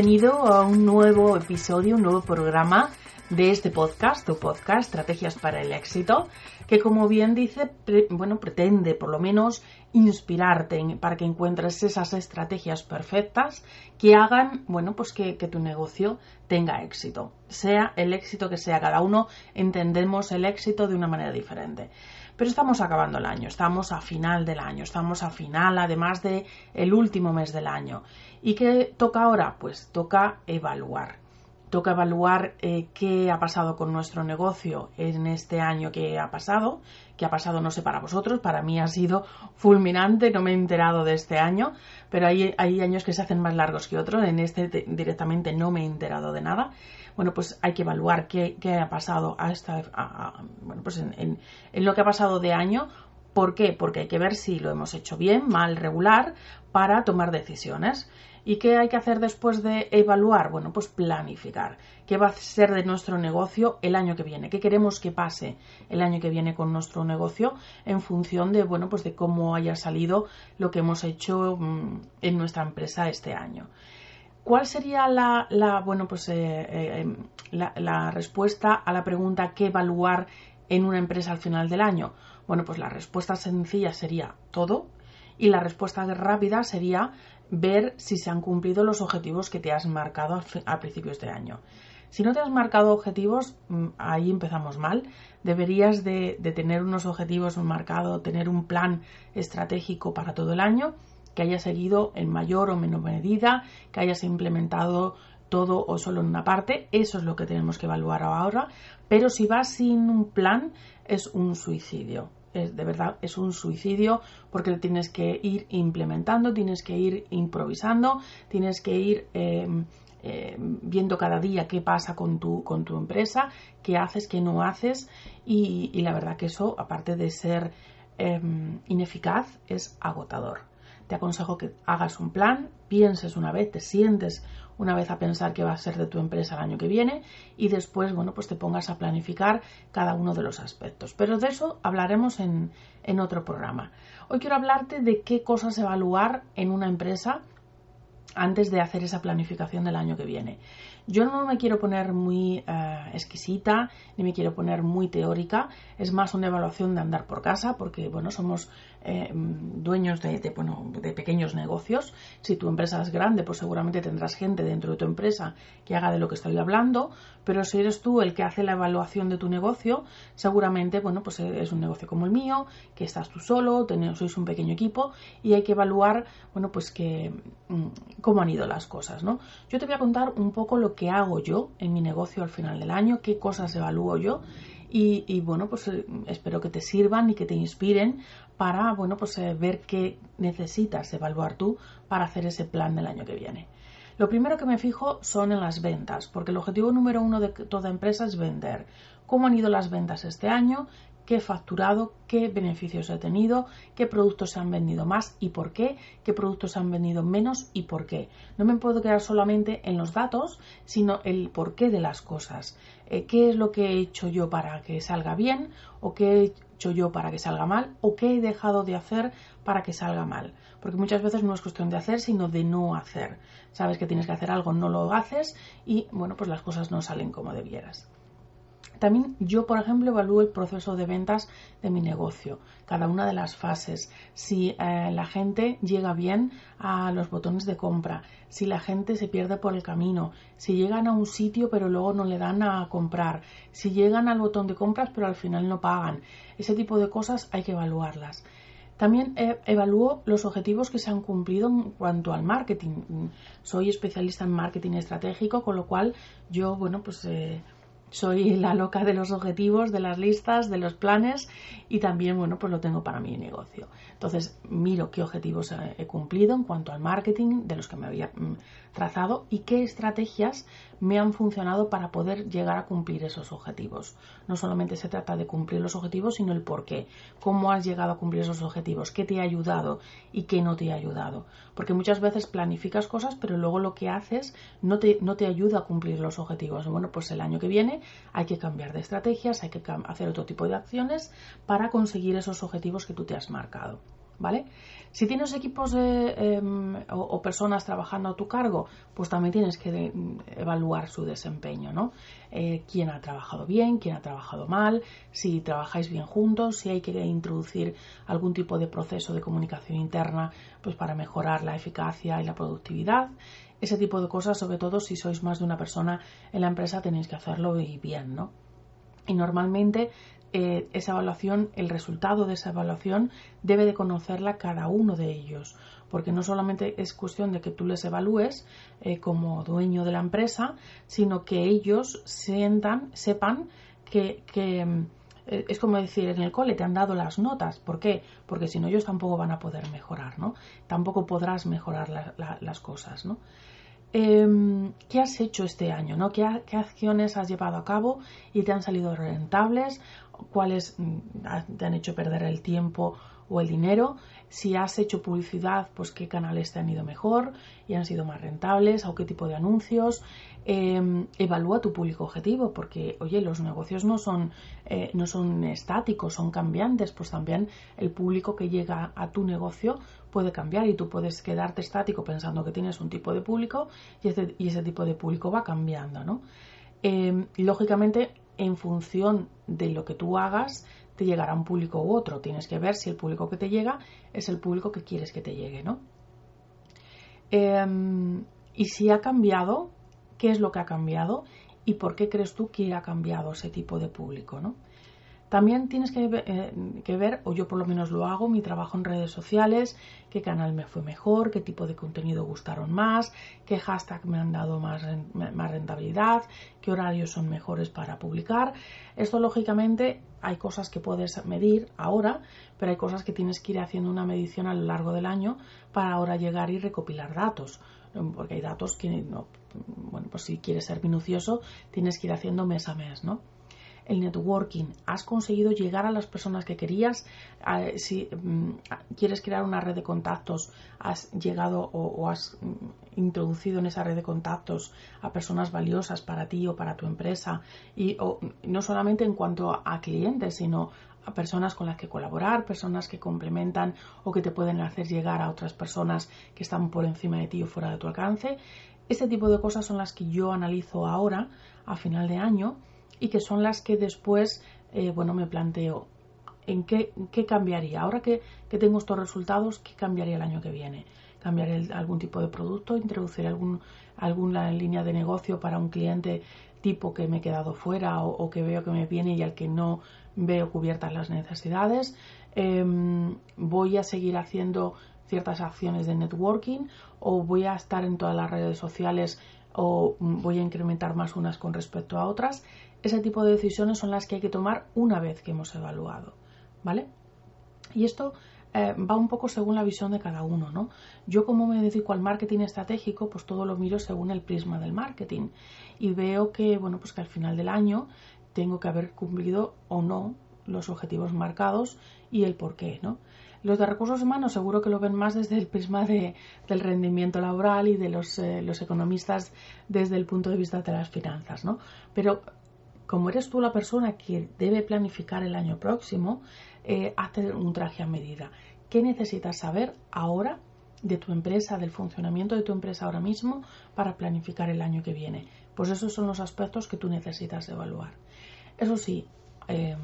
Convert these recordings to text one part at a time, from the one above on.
Bienvenido a un nuevo episodio, un nuevo programa de este podcast, tu podcast, Estrategias para el Éxito, que como bien dice, bueno, pretende por lo menos inspirarte para que encuentres esas estrategias perfectas que hagan, bueno, pues que, que tu negocio tenga éxito. Sea el éxito que sea, cada uno entendemos el éxito de una manera diferente. Pero estamos acabando el año, estamos a final del año, estamos a final además de el último mes del año. ¿Y qué toca ahora? Pues toca evaluar. Toca evaluar eh, qué ha pasado con nuestro negocio en este año que ha pasado, que ha pasado no sé para vosotros, para mí ha sido fulminante, no me he enterado de este año, pero hay, años que se hacen más largos que otros, en este directamente no me he enterado de nada bueno, pues hay que evaluar qué, ha pasado hasta, bueno, pues en, lo que ha pasado de año. ¿Por qué? Porque hay que ver si lo hemos hecho bien, mal, regular, para tomar decisiones. ¿Y qué hay que hacer después de evaluar? Bueno, pues planificar. ¿Qué va a ser de nuestro negocio el año que viene? ¿Qué queremos que pase el año que viene con nuestro negocio en función de, bueno, pues de cómo haya salido lo que hemos hecho mm, en nuestra empresa este año? ¿Cuál sería la, bueno, pues, eh, eh, em, la, respuesta a la pregunta qué evaluar en una empresa al final del año? Bueno, pues la respuesta sencilla sería todo y la respuesta rápida sería ver si se han cumplido los objetivos que te has marcado a, principios de año. Si no te has marcado objetivos, mm, ahí empezamos mal. Deberías de, de tener unos objetivos marcados, tener un plan estratégico para todo el año que hayas seguido en mayor o menor medida, que hayas implementado todo o solo en una parte, eso es lo que tenemos que evaluar ahora, pero si vas sin un plan es un suicidio. Es, de verdad es un suicidio porque tienes que ir implementando, tienes que ir improvisando, tienes que ir em, em, viendo cada día qué pasa con tu, con tu empresa, qué haces, qué no haces y, la verdad que eso, aparte de ser em, ineficaz, es agotador. Te aconsejo que hagas un plan, pienses una vez, te sientes una vez a pensar qué va a ser de tu empresa el año que viene y después, bueno, pues te pongas a planificar cada uno de los aspectos. Pero de eso hablaremos en, en otro programa. Hoy quiero hablarte de qué cosas evaluar en una empresa antes de hacer esa planificación del año que viene. Yo no me quiero poner muy eh, exquisita ni me quiero poner muy teórica, es más una evaluación de andar por casa porque bueno, somos eh, dueños de, de, pequeños negocios. Si tu empresa es grande, pues seguramente tendrás gente dentro de tu empresa que haga de lo que estoy hablando, pero si eres tú el que hace la evaluación de tu negocio, seguramente bueno, pues es un negocio como el mío, que estás tú solo, sois un pequeño equipo y hay que evaluar bueno, pues que mm, cómo han ido las cosas, ¿no? Yo te voy a contar un poco lo que hago yo en mi negocio al final del año, qué cosas evalúo yo y, bueno, pues eh, espero que te sirvan y que te inspiren para, bueno, pues eh, ver qué necesitas evaluar tú para hacer ese plan del año que viene. Lo primero que me fijo son en las ventas, porque el objetivo número uno de toda empresa es vender. ¿Cómo han ido las ventas este año? Qué he facturado, qué beneficios he tenido, qué productos se han vendido más y por qué, qué productos se han vendido menos y por qué. No me puedo quedar solamente en los datos, sino el porqué de las cosas. Eh, ¿Qué es lo que he hecho yo para que salga bien o qué he hecho yo para que salga mal o qué he dejado de hacer para que salga mal? Porque muchas veces no es cuestión de hacer, sino de no hacer. Sabes que tienes que hacer algo, no lo haces y bueno, pues las cosas no salen como debieras. También yo, por ejemplo, evalúo el proceso de ventas de mi negocio, cada una de las fases, si eh, la gente llega bien a los botones de compra, si la gente se pierde por el camino, si llegan a un sitio pero luego no le dan a comprar, si llegan al botón de compras pero al final no pagan. Ese tipo de cosas hay que evaluarlas. También eh, evalúo los objetivos que se han cumplido en cuanto al marketing. Soy especialista en marketing estratégico, con lo cual yo, bueno, pues eh, soy la loca de los objetivos, de las listas, de los planes y también, bueno, pues lo tengo para mi negocio. Entonces, miro qué objetivos he cumplido en cuanto al marketing de los que me había mm, trazado y qué estrategias me han funcionado para poder llegar a cumplir esos objetivos. No solamente se trata de cumplir los objetivos, sino el por qué. ¿Cómo has llegado a cumplir esos objetivos? ¿Qué te ha ayudado y qué no te ha ayudado? Porque muchas veces planificas cosas, pero luego lo que haces no te, no te ayuda a cumplir los objetivos. Bueno, pues el año que viene hay que cambiar de estrategias, hay que hacer otro tipo de acciones para conseguir esos objetivos que tú te has marcado. ¿Vale? Si tienes equipos em, o, personas trabajando a tu cargo, pues también tienes que evaluar su desempeño, ¿no? Eh, quién ha trabajado bien, quién ha trabajado mal, si trabajáis bien juntos, si hay que introducir algún tipo de proceso de comunicación interna, pues para mejorar la eficacia y la productividad. Ese tipo de cosas, sobre todo si sois más de una persona en la empresa, tenéis que hacerlo bien, ¿no? Y normalmente eh, esa evaluación, el resultado de esa evaluación debe de conocerla cada uno de ellos, porque no solamente es cuestión de que tú les evalúes eh, como dueño de la empresa, sino que ellos sientan, sepan que, eh, es como decir en el cole, te han dado las notas. ¿Por qué? Porque si no, ellos tampoco van a poder mejorar, ¿no? Tampoco podrás mejorar las cosas, ¿no? Em, ¿Qué has hecho este año? ¿no? ¿Qué, acciones has llevado a cabo y te han salido rentables? ¿Cuáles mm, te han hecho perder el tiempo o el dinero? Si has hecho publicidad, pues qué canales te han ido mejor y han sido más rentables o qué tipo de anuncios. Em, evalúa tu público objetivo porque, oye, los negocios no son, eh, no son estáticos, son cambiantes. Pues también el público que llega a tu negocio puede cambiar y tú puedes quedarte estático pensando que tienes un tipo de público y ese, tipo de público va cambiando, ¿no? Em, lógicamente, en función de lo que tú hagas, te llegará un público u otro. Tienes que ver si el público que te llega es el público que quieres que te llegue, ¿no? Em, y si ha cambiado, ¿qué es lo que ha cambiado? ¿Y por qué crees tú que ha cambiado ese tipo de público, ¿no? También tienes eh, que, ver, o yo por lo menos lo hago, mi trabajo en redes sociales, qué canal me fue mejor, qué tipo de contenido gustaron más, qué hashtag me han dado más, rentabilidad, qué horarios son mejores para publicar. Esto lógicamente hay cosas que puedes medir ahora, pero hay cosas que tienes que ir haciendo una medición a lo largo del año para ahora llegar y recopilar datos porque hay datos que, no, bueno, pues si quieres ser minucioso, tienes que ir haciendo mes a mes, ¿no? El networking, has conseguido llegar a las personas que querías, si mm, quieres crear una red de contactos, has llegado o, has mm, introducido en esa red de contactos a personas valiosas para ti o para tu empresa y no solamente en cuanto a clientes, sino a personas con las que colaborar, personas que complementan o que te pueden hacer llegar a otras personas que están por encima de ti o fuera de tu alcance. Este tipo de cosas son las que yo analizo ahora, a final de año, y que son las que después, eh, bueno, me planteo en qué, cambiaría. Ahora que, tengo estos resultados, ¿qué cambiaría el año que viene? ¿Cambiaré algún tipo de producto? ¿Introducir algún, alguna línea de negocio para un cliente tipo que me he quedado fuera o, que veo que me viene y al que no veo cubiertas las necesidades? Em, ¿Voy a seguir haciendo ciertas acciones de networking o voy a estar en todas las redes sociales o voy a incrementar más unas con respecto a otras ese tipo de decisiones son las que hay que tomar una vez que hemos evaluado, ¿vale? Y esto eh, va un poco según la visión de cada uno, ¿no? Yo como me dedico al marketing estratégico, pues todo lo miro según el prisma del marketing y veo que, bueno, pues que al final del año tengo que haber cumplido o no los objetivos marcados y el por qué, ¿no? Los de recursos humanos seguro que lo ven más desde el prisma de, del rendimiento laboral y de los, eh, los economistas desde el punto de vista de las finanzas, ¿no? Pero como eres tú la persona que debe planificar el año próximo, eh, hazte un traje a medida. ¿Qué necesitas saber ahora de tu empresa, del funcionamiento de tu empresa ahora mismo para planificar el año que viene? Pues esos son los aspectos que tú necesitas evaluar. Eso sí, em,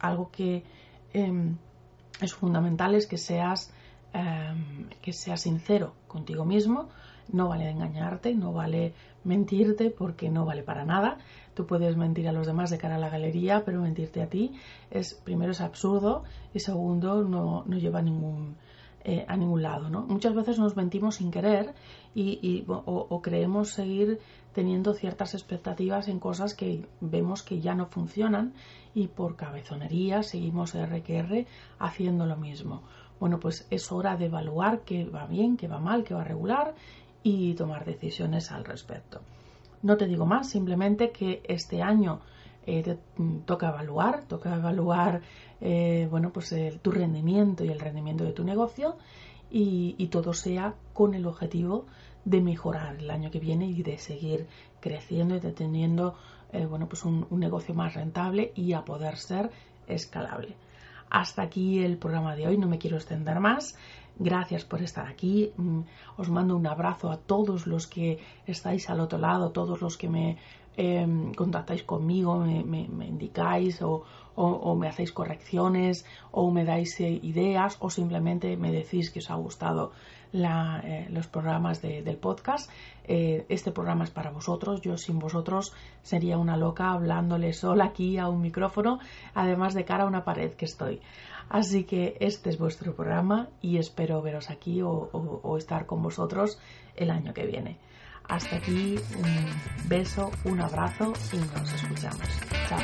algo que em, es fundamental es que seas, em, que seas sincero contigo mismo No vale engañarte, no vale mentirte porque no vale para nada. Tú puedes mentir a los demás de cara a la galería, pero mentirte a ti es primero es absurdo y segundo no, no lleva ningún, eh, a ningún lado. ¿no? Muchas veces nos mentimos sin querer y, o, creemos seguir teniendo ciertas expectativas en cosas que vemos que ya no funcionan y por cabezonería seguimos R que R haciendo lo mismo. Bueno, pues es hora de evaluar qué va bien, qué va mal, qué va regular y tomar decisiones al respecto. No te digo más, simplemente que este año eh, te, mm, toca evaluar, toca evaluar eh, bueno, pues tu rendimiento y el rendimiento de tu negocio y, todo sea con el objetivo de mejorar el año que viene y de seguir creciendo y de teniendo eh, bueno, pues un negocio más rentable y a poder ser escalable. Hasta aquí el programa de hoy, no me quiero extender más. Gracias por estar aquí. Mm, os mando un abrazo a todos los que estáis al otro lado, todos los que me em, contactáis conmigo, me, indicáis o, me hacéis correcciones o me dais eh, ideas o simplemente me decís que os ha gustado eh, los programas del podcast. Eh, este programa es para vosotros. Yo sin vosotros sería una loca hablándole sola aquí a un micrófono, además de cara a una pared que estoy. Así que este es vuestro programa y espero veros aquí o, estar con vosotros el año que viene. Hasta aquí, un beso, un abrazo y nos escuchamos. Chao.